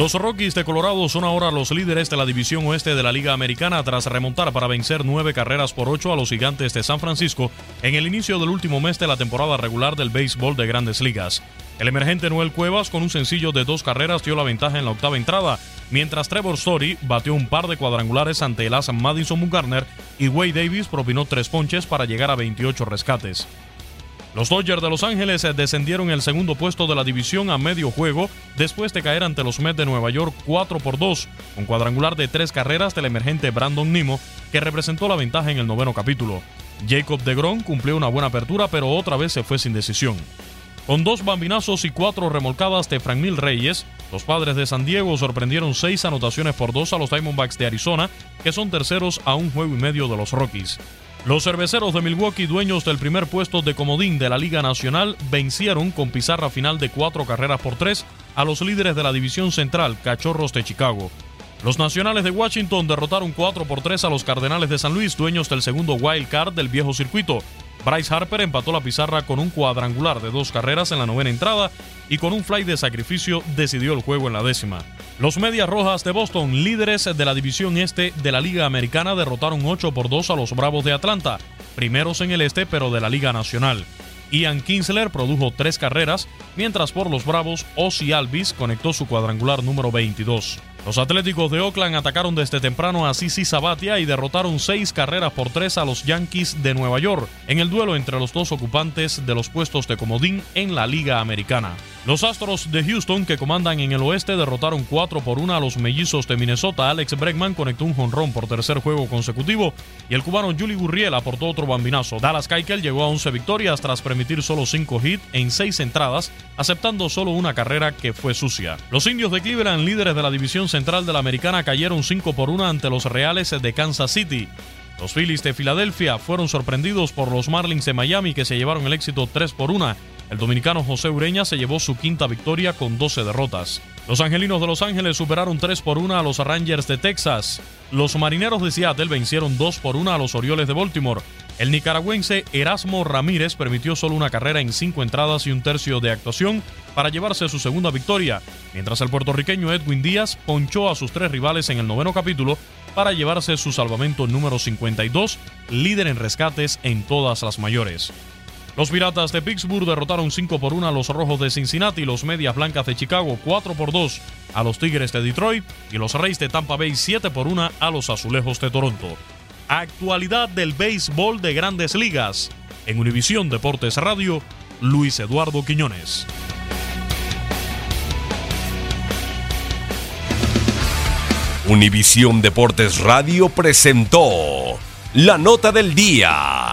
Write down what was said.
Los Rockies de Colorado son ahora los líderes de la división oeste de la Liga Americana tras remontar para vencer nueve carreras por ocho a los gigantes de San Francisco en el inicio del último mes de la temporada regular del béisbol de grandes ligas. El emergente Noel Cuevas con un sencillo de dos carreras dio la ventaja en la octava entrada, mientras Trevor Story batió un par de cuadrangulares ante el as Madison Bumgarner y Wade Davis propinó tres ponches para llegar a 28 rescates. Los Dodgers de Los Ángeles descendieron el segundo puesto de la división a medio juego después de caer ante los Mets de Nueva York 4 por 2, con cuadrangular de tres carreras del emergente Brandon Nimo, que representó la ventaja en el noveno capítulo. Jacob DeGrom cumplió una buena apertura, pero otra vez se fue sin decisión. Con dos bambinazos y cuatro remolcadas de Franmil Reyes, los padres de San Diego sorprendieron seis anotaciones por dos a los Diamondbacks de Arizona, que son terceros a un juego y medio de los Rockies. Los cerveceros de Milwaukee, dueños del primer puesto de comodín de la Liga Nacional, vencieron con pizarra final de cuatro carreras por tres a los líderes de la División Central, Cachorros de Chicago. Los Nacionales de Washington derrotaron 4 por 3 a los Cardenales de San Luis, dueños del segundo wild card del viejo circuito. Bryce Harper empató la pizarra con un cuadrangular de dos carreras en la novena entrada y con un fly de sacrificio decidió el juego en la décima. Los Medias Rojas de Boston, líderes de la división este de la Liga Americana, derrotaron 8 por 2 a los Bravos de Atlanta, primeros en el este pero de la Liga Nacional. Ian Kinsler produjo tres carreras, mientras por los Bravos, Ozzy Alvis conectó su cuadrangular número 22. Los Atléticos de Oakland atacaron desde temprano a Sisi Sabatia y derrotaron seis carreras por tres a los Yankees de Nueva York en el duelo entre los dos ocupantes de los puestos de comodín en la Liga Americana. Los Astros de Houston, que comandan en el oeste, derrotaron 4 por 1 a los mellizos de Minnesota. Alex Bregman conectó un jonrón por tercer juego consecutivo y el cubano Juli Gurriel aportó otro bambinazo. Dallas Keuchel llegó a 11 victorias tras permitir solo 5 hits en 6 entradas, aceptando solo una carrera que fue sucia. Los indios de Cleveland, líderes de la división central de la americana, cayeron 5 por 1 ante los Reales de Kansas City. Los Phillies de Filadelfia fueron sorprendidos por los Marlins de Miami que se llevaron el éxito 3 por 1 el dominicano José Ureña se llevó su quinta victoria con 12 derrotas. Los Angelinos de Los Ángeles superaron 3 por 1 a los Rangers de Texas. Los Marineros de Seattle vencieron 2 por 1 a los Orioles de Baltimore. El nicaragüense Erasmo Ramírez permitió solo una carrera en cinco entradas y un tercio de actuación para llevarse su segunda victoria, mientras el puertorriqueño Edwin Díaz ponchó a sus tres rivales en el noveno capítulo para llevarse su salvamento número 52, líder en rescates en todas las mayores. Los Piratas de Pittsburgh derrotaron 5 por 1 a los Rojos de Cincinnati, los Medias Blancas de Chicago 4 por 2 a los Tigres de Detroit y los Reyes de Tampa Bay 7 por 1 a los Azulejos de Toronto. Actualidad del béisbol de grandes ligas. En Univisión Deportes Radio, Luis Eduardo Quiñones. Univisión Deportes Radio presentó la nota del día.